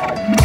Oh,